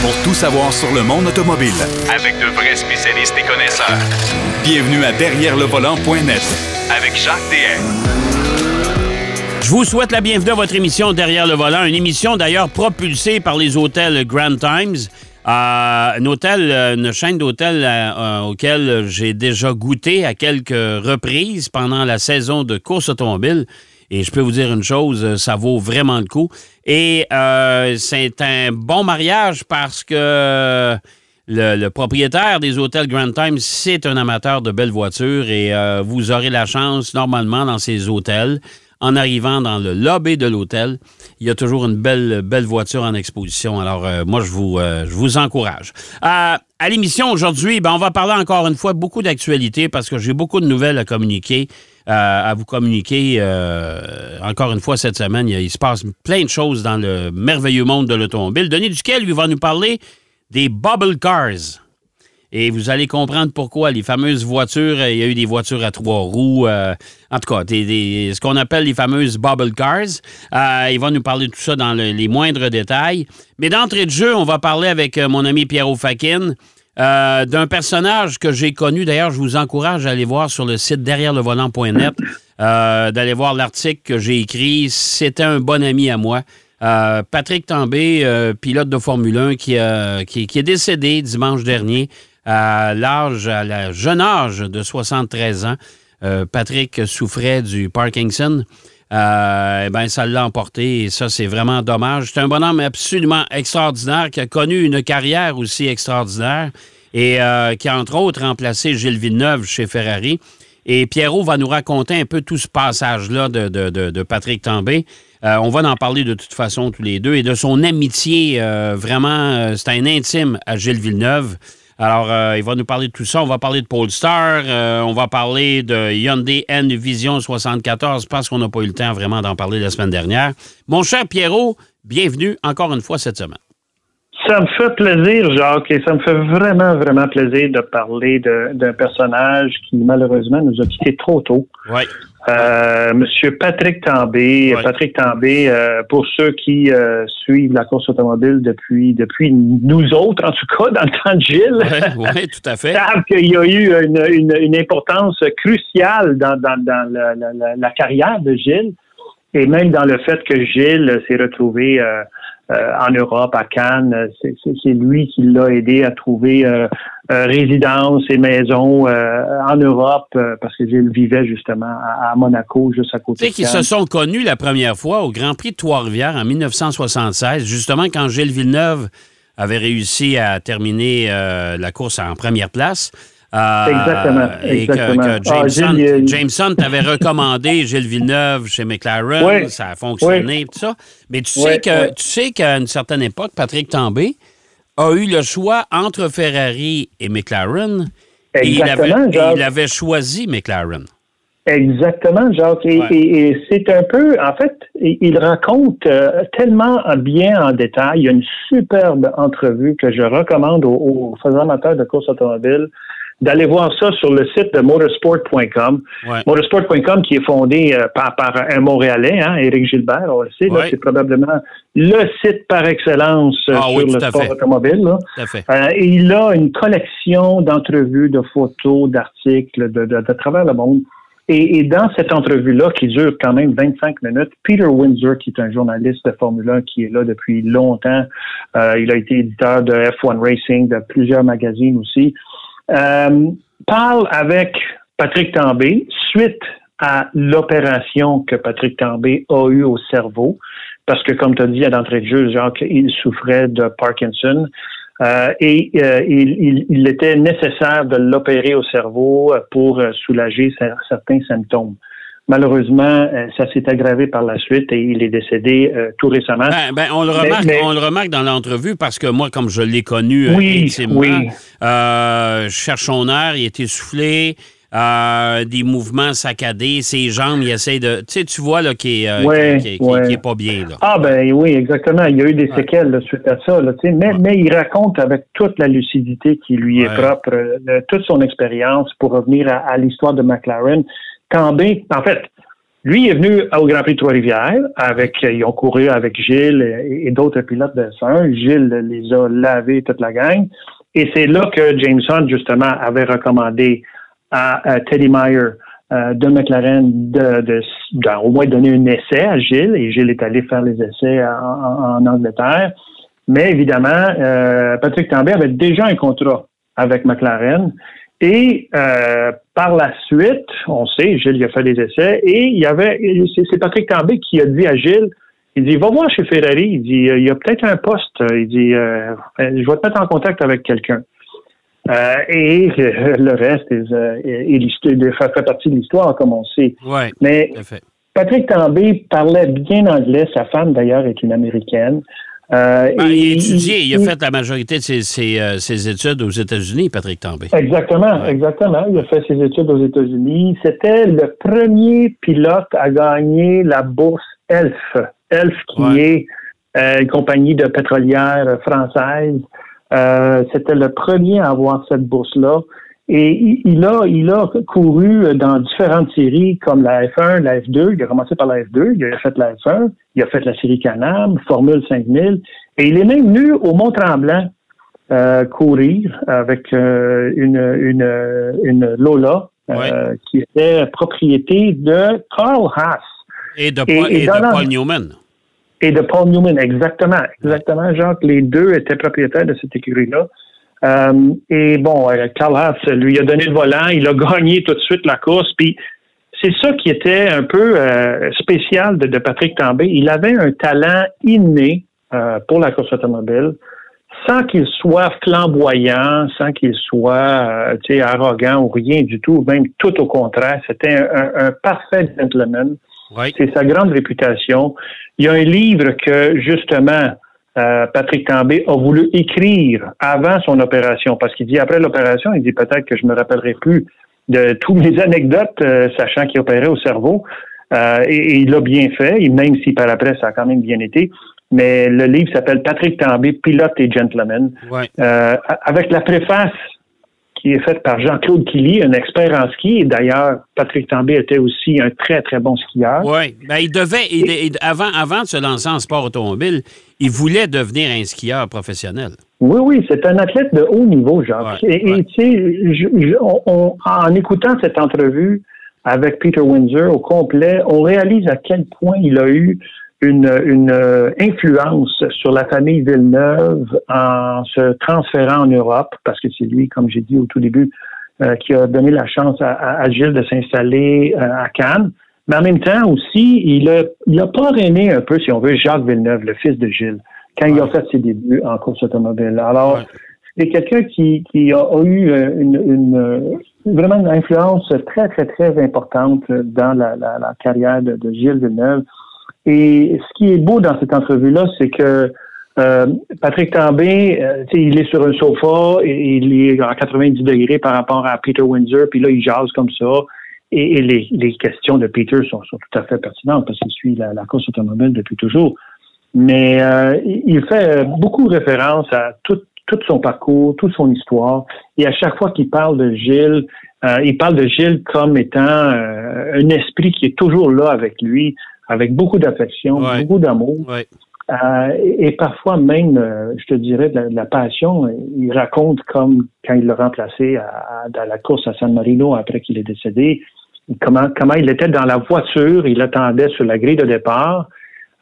pour tout savoir sur le monde automobile. Avec de vrais spécialistes et connaisseurs. Bienvenue à Derrière le volant.net Avec Jacques DM. Je vous souhaite la bienvenue à votre émission Derrière le volant, une émission d'ailleurs propulsée par les hôtels Grand Times. Euh, un hôtel, euh, une chaîne d'hôtels euh, auquel j'ai déjà goûté à quelques reprises pendant la saison de course automobile. Et je peux vous dire une chose, ça vaut vraiment le coup. Et c'est un bon mariage parce que le, propriétaire des hôtels Grand Times, c'est un amateur de belles voitures et vous aurez la chance, normalement, dans ces hôtels, en arrivant dans le lobby de l'hôtel, il y a toujours une belle, belle voiture en exposition. Alors, euh, moi, je vous, euh, encourage. Euh, à l'émission aujourd'hui, ben, on va parler encore une fois beaucoup d'actualité parce que j'ai beaucoup de nouvelles à communiquer, à vous communiquer. encore une fois, cette semaine, il, il, se passe plein de choses dans le merveilleux monde de l'automobile. Denis Duquel, lui, va nous parler des bubble cars. Et vous allez comprendre pourquoi les fameuses voitures, il y a eu des voitures à trois roues, euh, en tout cas, ce qu'on appelle les fameuses bubble cars. Euh, il va nous parler de tout ça dans les moindres détails. Mais d'entrée de jeu, on va parler avec euh, mon ami Pierrot Fakin d'un personnage que j'ai connu. D'ailleurs, je vous encourage à aller voir sur le site derrière d'aller voir l'article que j'ai écrit. C'était un bon ami à moi. Patrick Tambay, pilote de Formule 1, qui, qui, est décédé dimanche dernier à l'âge, à la jeune âge de 73 ans. Euh, Patrick souffrait du Parkinson. Euh, eh ben, ça l'a emporté et ça, c'est vraiment dommage. C'est un bonhomme absolument extraordinaire qui a connu une carrière aussi extraordinaire et euh, qui a entre autres remplacé Gilles Villeneuve chez Ferrari. Et Pierrot va nous raconter un peu tout ce passage-là de, de, Patrick Tambay. on va en parler de toute façon tous les deux et de son amitié. vraiment, c'est un intime à Gilles Villeneuve. Alors, euh, il va nous parler de tout ça. On va parler de Polestar. Euh, on va parler de Hyundai N Vision 74 parce qu'on n'a pas eu le temps vraiment d'en parler la semaine dernière. Mon cher Pierrot, bienvenue encore une fois cette semaine. Ça me fait plaisir, Jacques, et ça me fait vraiment, vraiment plaisir de parler d'un personnage qui, malheureusement, nous a quittés trop tôt. Oui. Euh, Monsieur Patrick Tambay. Patrick Tambay, euh, pour ceux qui euh, suivent la course automobile depuis depuis nous autres, en tout cas, dans le temps de Gilles, oui, tout à fait. savent qu'il y a eu une, une, importance cruciale dans, dans, dans la, la, la, carrière de Gilles et même dans le fait que Gilles s'est retrouvé euh, en Europe, à Cannes. C'est lui qui l'a aidé à trouver euh, euh, résidence et maison en Europe parce que Gilles vivait justement à, Monaco, juste à côté. Tu sais qu'ils se sont connus la première fois au Grand Prix de Trois-Rivières en 1976, justement quand Gilles Villeneuve avait réussi à terminer la course en première place. Euh, exactement. Et que, Jameson, ah, t'avait recommandé Gilles Villeneuve chez McLaren, ça a fonctionné, tout ça. Mais tu sais que tu sais qu'à une certaine époque, Patrick Tambay a eu le choix entre Ferrari et McLaren. Exactement, et il, avait, choisi McLaren. Exactement, Jacques. Et, c'est un peu, en fait, il raconte euh, tellement bien en détail. Il y a une superbe entrevue que je recommande aux, aux amateurs de course automobile d'aller voir ça sur le site de motorsport.com. Motorsport.com qui est fondé euh, par, par, un Montréalais, hein, Éric Gilbert, on le sait, c'est probablement le site par excellence euh, ah sur le sport automobile. Euh, et il a une collection d'entrevues, de photos, d'articles de, de, de, travers le monde. Et, et, dans cette entrevue-là, qui dure quand même 25 minutes, Peter Windsor, qui est un journaliste de Formule 1 qui est là depuis longtemps, euh, il a été éditeur de F1 Racing, de plusieurs magazines aussi, euh, parle avec Patrick Tambay suite à l'opération que Patrick Tambay a eue au cerveau, parce que comme tu as dit à l'entrée de jeu, Jacques, il souffrait de Parkinson. Euh, et euh, il, il, était nécessaire de l'opérer au cerveau pour soulager certains symptômes. Malheureusement, euh, ça s'est aggravé par la suite et il est décédé euh, tout récemment. Ben, ben, on, le remarque, on le remarque dans l'entrevue parce que moi, comme je l'ai connu euh, oui, intimement, oui. je cherche son air, il est essoufflé. des mouvements saccadés, ses jambes, il essaie de. Tu sais, tu vois là qu'il est, pas bien. Là. Ah ben oui, exactement. Il y a eu des séquelles suite à ça. Là, mais, mais il raconte avec toute la lucidité qui lui est propre, toute son expérience pour revenir à l'histoire de McLaren. Tambay, en fait, Lui est venu au Grand Prix de Trois-Rivières avec, ils ont couru avec Gilles et, d'autres pilotes de S1. Gilles les a lavés toute la gang. Et c'est là que Jameson, justement, avait recommandé à, Teddy Meyer euh, de McLaren de, de, au moins donner un essai à Gilles. Et Gilles est allé faire les essais en, Angleterre. Mais évidemment, euh, Patrick Tambay avait déjà un contrat avec McLaren. Et euh, par la suite, on sait, Gilles a fait des essais, et il y avait, c'est Patrick Tambay qui a dit à Gilles, il dit, va voir chez Ferrari, il dit, il y a peut-être un poste, il dit, euh, je vais te mettre en contact avec quelqu'un. Euh, et le reste est, fait, partie de l'histoire, comme on sait. Ouais, Mais Patrick Tambay parlait bien anglais, sa femme d'ailleurs est une Américaine. Euh, ben, il a étudié, il, a fait la majorité de ses, euh, ses, études aux États-Unis, Patrick Tambay. Exactement, exactement. Il a fait ses études aux États-Unis. C'était le premier pilote à gagner la bourse ELF. ELF, qui est euh, une compagnie de pétrolière française. C'était le premier à avoir cette bourse-là. Et il a, il a couru dans différentes séries comme la F1, la F2. Il a commencé par la F2, il a fait la F1, il a fait la série Canam, Formule 5000. Et il est même venu au Mont-Tremblant euh, courir avec euh, une, une, une Lola euh, qui était propriété de Carl Haas. Et de, Paul, Newman. Et de Paul Newman, exactement. Exactement, Jacques. Les deux étaient propriétaires de cette écurie-là. Euh, et bon, euh, Carl Haas lui a donné le volant, il a gagné tout de suite la course. Puis c'est ça qui était un peu euh, spécial de, Patrick Tambay. Il avait un talent inné pour la course automobile, sans qu'il soit flamboyant, sans qu'il soit arrogant ou rien du tout, même tout au contraire. C'était un, parfait gentleman. C'est sa grande réputation. Il y a un livre que justement euh, Patrick Tambay a voulu écrire avant son opération, parce qu'il dit après l'opération, il dit peut-être que je me rappellerai plus de toutes mes anecdotes, euh, sachant qu'il opérait au cerveau. Euh, et, il l'a bien fait, et même si par après ça a quand même bien été. Mais le livre s'appelle Patrick Tambay, pilote et gentleman, avec la préface qui est faite par Jean-Claude Killy, un expert en ski. Et d'ailleurs, Patrick Tambay était aussi un très, très bon skieur. Oui. Ben, il devait, avant, avant de se lancer en sport automobile, il voulait devenir un skieur professionnel. Oui, oui, c'est un athlète de haut niveau, Jacques. et tu sais, en écoutant cette entrevue avec Peter Windsor au complet, on réalise à quel point il a eu une, une euh, influence sur la famille Villeneuve en se transférant en Europe, parce que c'est lui, comme j'ai dit au tout début, euh, qui a donné la chance à, à Gilles de s'installer euh, à Cannes. Mais en même temps aussi, il a, il a parrainé un peu, si on veut, Jacques Villeneuve, le fils de Gilles, quand il a fait ses débuts en course automobile. Alors, c'est quelqu'un qui, qui a, eu une, une, vraiment une influence très, très, très importante dans la, la, la carrière de, de Gilles Villeneuve. Et ce qui est beau dans cette entrevue-là, c'est que euh, Patrick Tambay, euh, il est sur un sofa et il est à 90 degrés par rapport à Peter Windsor, puis là, il jase comme ça. Et, les, questions de Peter sont, tout à fait pertinentes parce qu'il suit la, course automobile depuis toujours. Mais euh, il fait beaucoup référence à tout, tout son parcours, toute son histoire. Et à chaque fois qu'il parle de Gilles, il parle de Gilles comme étant un esprit qui est toujours là avec lui, avec beaucoup d'affection, beaucoup d'amour. Euh, et, parfois même, euh, je te dirais, de la, passion. Il raconte comme quand il l'a remplacé à, à, la course à San Marino après qu'il est décédé, comment, comment il était dans la voiture, il attendait sur la grille de départ.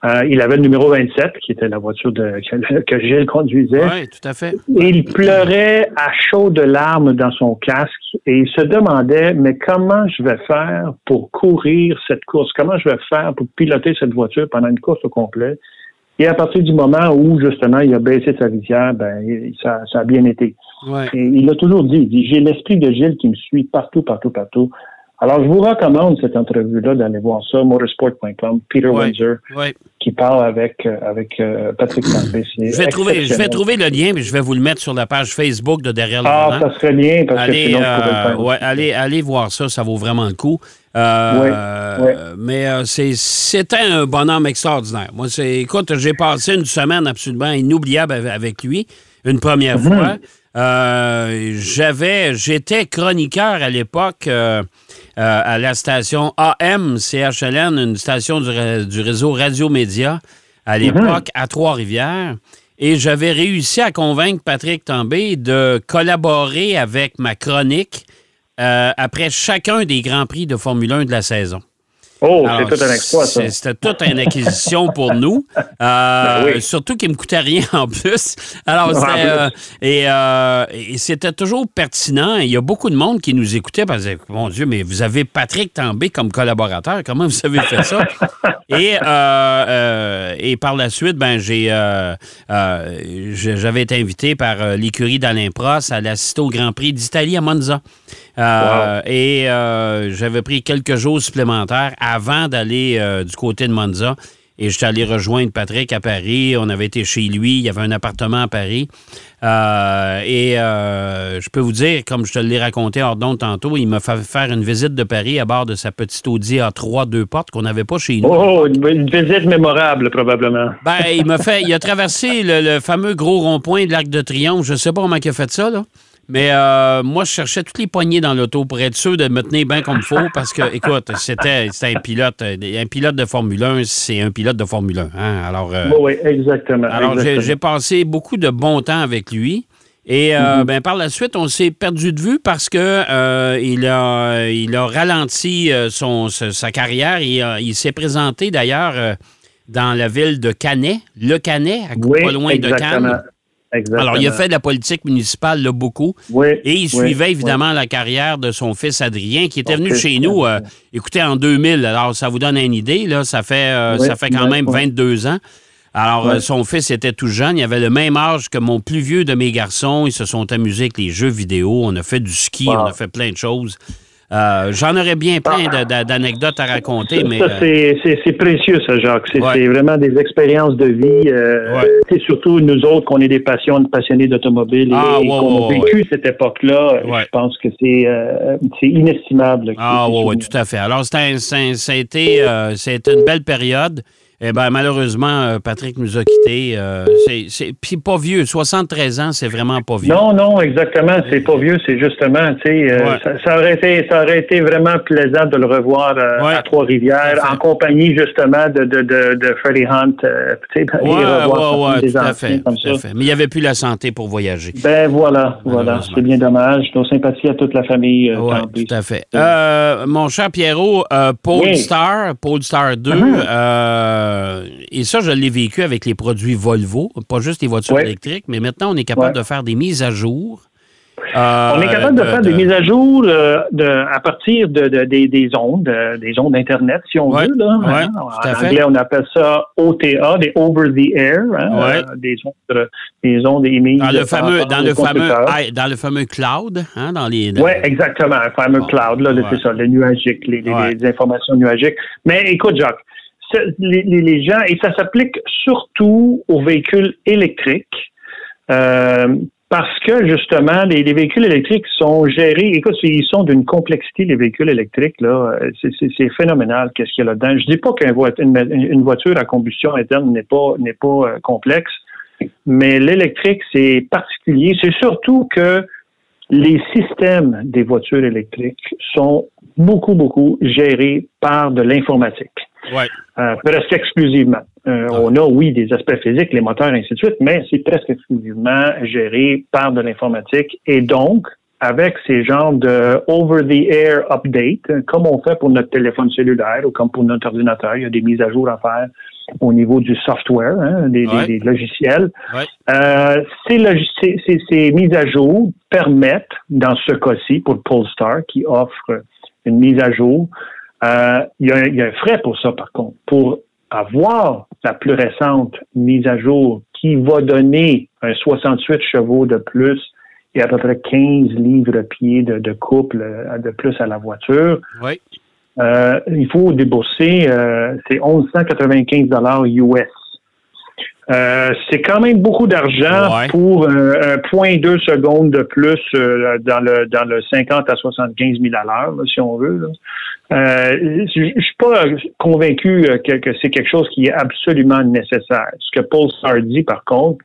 Euh, il avait le numéro 27, qui était la voiture de, que, Gilles conduisait. Oui, tout à fait. Et il pleurait à chaud de larmes dans son casque et il se demandait, mais comment je vais faire pour courir cette course? Comment je vais faire pour piloter cette voiture pendant une course au complet? Et à partir du moment où, justement, il a baissé sa visière, ben, ça, ça a bien été. Et il a toujours dit, j'ai l'esprit de Gilles qui me suit partout, partout, partout. Alors, je vous recommande cette entrevue-là d'aller voir ça, motorsport.com, Peter Windsor, qui parle avec, euh, avec euh, Patrick Tambay. Je vais, trouver, je vais trouver le lien, mais je vais vous le mettre sur la page Facebook de Derrière le Ah, ça serait bien, parce allez, que sinon, euh, ouais, allez, allez voir ça, ça vaut vraiment le coup. Euh, Mais c'était un bonhomme extraordinaire. Moi, c'est, écoute, j'ai passé une semaine absolument inoubliable avec lui, une première mm-hmm. fois. Euh, j'avais, j'étais chroniqueur à l'époque euh, à la station AM CHLN, une station du, réseau Radio Média à l'époque à Trois-Rivières. Et j'avais réussi à convaincre Patrick Tambay de collaborer avec ma chronique après chacun des Grands Prix de Formule 1 de la saison. Oh, c'est tout un exploit, ça. C'était toute une acquisition pour nous. Euh, ben surtout qu'il ne me coûtait rien en plus. Alors, euh, euh, et, c'était toujours pertinent. Il y a beaucoup de monde qui nous écoutait parce que, mon Dieu, mais vous avez Patrick Tambay comme collaborateur. Comment vous avez fait ça? et, et par la suite, ben, j'ai, j'avais été invité par l'écurie d'Alain Prost à l'assister au Grand Prix d'Italie à Monza. Et j'avais pris quelques jours supplémentaires avant d'aller euh, du côté de Monza. Et j'étais allé rejoindre Patrick à Paris. On avait été chez lui. Il y avait un appartement à Paris. Euh, et euh, je peux vous dire, comme je te l'ai raconté hors d'onde tantôt, il m'a fait faire une visite de Paris à bord de sa petite Audi A3 deux portes qu'on n'avait pas chez nous. Oh, une, visite mémorable, probablement. Ben, il m'a fait, il a traversé le, le fameux gros rond-point de l'Arc de Triomphe. Je ne sais pas comment il a fait ça, là. Mais euh, moi, je cherchais toutes les poignées dans l'auto pour être sûr de me tenir bien comme il faut parce que, écoute, c'était un pilote. Euh, un pilote de Formule 1, c'est un pilote de Formule 1. Hein? Alors, euh, oui, exactement. Alors, j'ai passé beaucoup de bon temps avec lui. Et mm-hmm. ben, par la suite, on s'est perdu de vue parce que il, a, il a ralenti son, sa carrière. Il, il s'est présenté d'ailleurs dans la ville de Canet, le Canet, à pas loin de Cannes. Alors, il a fait de la politique municipale là, beaucoup. Oui, et il suivait évidemment la carrière de son fils Adrien, qui était venu chez nous, euh, écoutez, en 2000. Alors, ça vous donne une idée, là, ça fait, euh, ça fait quand même 22 ans. Alors, euh, son fils était tout jeune. Il avait le même âge que mon plus vieux de mes garçons. Ils se sont amusés avec les jeux vidéo. On a fait du ski, on a fait plein de choses. Euh, j'en aurais bien plein d'anecdotes à raconter, mais... Euh, c'est précieux, ça, Jacques. C'est vraiment des expériences de vie. Euh, C'est surtout nous autres, qu'on est des passionnés d'automobile ah, et, qu'on a vécu cette époque-là. Je pense que c'est euh, inestimable. Ah oui, oui, tout à fait. Alors, été une belle période. Eh bien, malheureusement, euh, Patrick nous a quittés. Euh, c'est, puis pas vieux, 73 ans, c'est vraiment pas vieux. Non, non, exactement, c'est pas vieux, c'est justement, tu sais, euh, ça, aurait été, ça aurait été vraiment plaisant de le revoir à Trois-Rivières, en compagnie justement de, de, de, de Freddie Hunt, tu sais, et revoir des tout à fait, comme ça. Mais il n'y avait plus la santé pour voyager. Ben voilà, voilà, c'est bien dommage. Nos sympathies à toute la famille. Oui, tout à fait. mon cher Pierrot, Polestar, Polestar 2, euh, et ça, je l'ai vécu avec les produits Volvo, pas juste les voitures électriques, mais maintenant, on est capable de faire des mises à jour. Euh, on est capable de, faire des mises à jour euh, à partir de, des, ondes, des ondes Internet, si on veut. Là, hein. En anglais, on appelle ça OTA, des over the air, hein, des ondes, des ondes émises. Dans le fameux, dans le fameux, dans le fameux cloud, hein, dans les. Oui, exactement, le fameux cloud, là, c'est ça, le nuagique, les, les, informations nuagiques. Mais écoute, Jacques, les, gens, et ça s'applique surtout aux véhicules électriques, euh, parce que justement, les, véhicules électriques sont gérés, écoute, ils sont d'une complexité, les véhicules électriques, là, c'est phénoménal qu'est-ce qu'il y a là-dedans. Je dis pas qu'une une voiture à combustion interne n'est pas, n'est pas euh, complexe, mais l'électrique, c'est particulier. C'est surtout que les systèmes des voitures électriques sont beaucoup, beaucoup gérés par de l'informatique. Ouais. Euh, presque exclusivement. Euh, on a, oui, des aspects physiques, les moteurs, et ainsi de suite, mais c'est presque exclusivement géré par de l'informatique. Et donc, avec ces genres de over-the-air update, comme on fait pour notre téléphone cellulaire ou comme pour notre ordinateur, il y a des mises à jour à faire au niveau du software, hein, des, logiciels. Euh, ces, ces, mises à jour permettent, dans ce cas-ci, pour Polestar, qui offre une mise à jour, euh, il, y a, y, a un frais pour ça, par contre. Pour avoir la plus récente mise à jour qui va donner un 68 chevaux de plus et à peu près 15 livres-pieds de, de couple euh, de plus à la voiture, oui. euh, il faut débourser, euh, c'est 1195 dollars US. Euh, c'est quand même beaucoup d'argent pour euh, un point deux secondes de plus euh, dans le dans le 50 à 75 000 à l'heure, si on veut. Euh, je suis pas convaincu que, que c'est quelque chose qui est absolument nécessaire. Ce que Paul Star dit, par contre,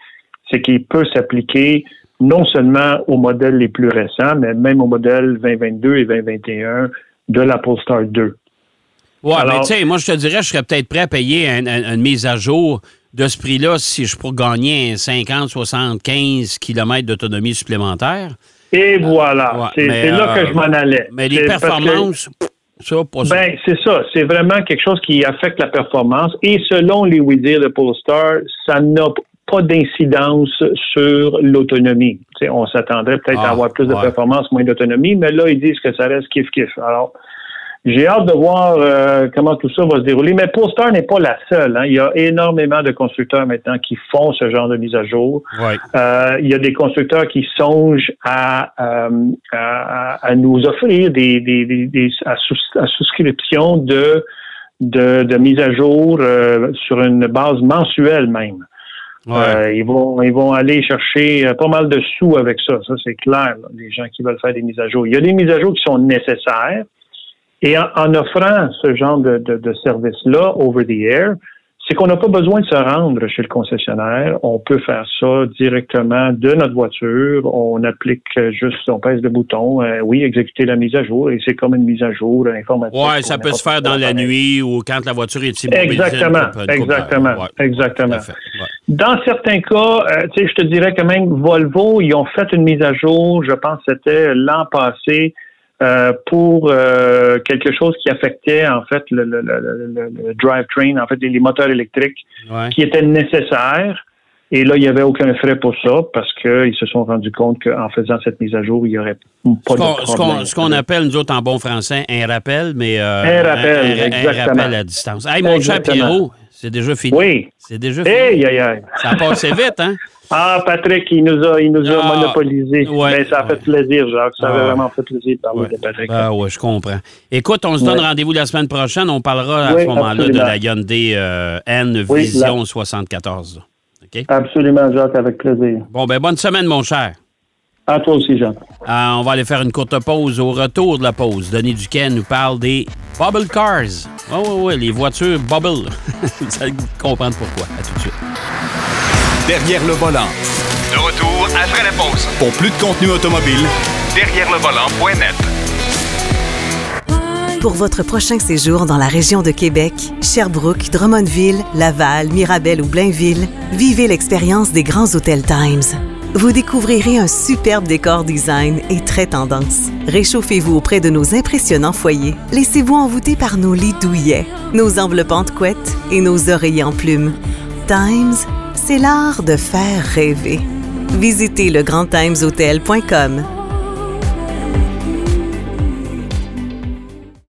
c'est qu'il peut s'appliquer non seulement aux modèles les plus récents, mais même aux modèles 2022 et 2021 de la Polestar 2. Ouais, mais tu sais, moi, je te dirais, je serais peut-être prêt à payer une mise à jour de ce prix-là si je pourrais gagner 50, 75 km d'autonomie supplémentaire. Et voilà. c'est là que je m'en allais. Mais les performances. Ça, ben, c'est ça. C'est vraiment quelque chose qui affecte la performance. Et selon les oui de Polestar, ça n'a pas d'incidence sur l'autonomie. On s'attendrait peut-être à ah, avoir plus de performance, moins d'autonomie, mais là, ils disent que ça reste kiff-kiff. Alors, j'ai hâte de voir euh, comment tout ça va se dérouler. Mais Polestar n'est pas la seule. Hein. Il y a énormément de constructeurs maintenant qui font ce genre de mise à jour. Euh, il y a des constructeurs qui songent à, euh, à, nous offrir des, des, des, à, souscription de, de, de mise à jour sur une base mensuelle même. ils vont ils vont aller chercher pas mal de sous avec ça, ça c'est clair. les gens qui veulent faire des mises à jour. Il y a des mises à jour qui sont nécessaires. Et en, offrant ce genre de, de, service-là, over the air, c'est qu'on n'a pas besoin de se rendre chez le concessionnaire. On peut faire ça directement de notre voiture. On applique juste, on pèse le bouton, euh, oui, exécuter la mise à jour, et c'est comme une mise à jour informatique. Oui, ça peut se faire dans la nuit ou quand la voiture est immobilisée. Exactement, exactement, exactement. Dans certains cas, euh, tu sais, je te dirais quand même, Volvo, ils ont fait une mise à jour, je pense que c'était l'an passé, euh, pour euh, quelque chose qui affectait en fait le, le, le, drivetrain, en fait les, moteurs électriques, qui étaient nécessaires. Et là, il n'y avait aucun frais pour ça parce qu'ils se sont rendus compte qu'en faisant cette mise à jour, il n'y aurait pas de problème. Ce qu'on appelle, nous autres, en bon français, un rappel, mais... Euh, un rappel, exactement. Un rappel à distance. Hey, mon cher Pierrot, c'est déjà fini. Oui. C'est déjà fini. Ça a passé vite, hein? Ah, Patrick, il nous a, il nous a ah, monopolisé. Mais ça a fait plaisir, Jacques. Ça a ah. vraiment fait plaisir de parler de Patrick. Ah, ouais, je comprends. Écoute, on se donne rendez-vous la semaine prochaine. On parlera à ce moment-là de la Hyundai euh, N Vision 74. Absolument, Jacques, avec plaisir. Bon, ben bonne semaine, mon cher. À toi aussi, Jacques. Ah, on va aller faire une courte pause. Au retour de la pause, Denis Duquet nous parle des Bubble Cars. Oui, oui, oui, les voitures Bubble. Vous allez comprendre pourquoi. À tout de suite derrière le volant. De retour après la pause. Pour plus de contenu automobile, derrière le volant.net. Pour votre prochain séjour dans la région de Québec, Sherbrooke, Drummondville, Laval, Mirabel ou Blainville, vivez l'expérience des grands hôtels Times. Vous découvrirez un superbe décor design et très tendance. Réchauffez-vous auprès de nos impressionnants foyers. Laissez-vous envoûter par nos lits douillets, nos enveloppantes couettes et nos oreillers en plumes. Times, c'est l'art de faire rêver. Visitez legrandtimeshotel.com.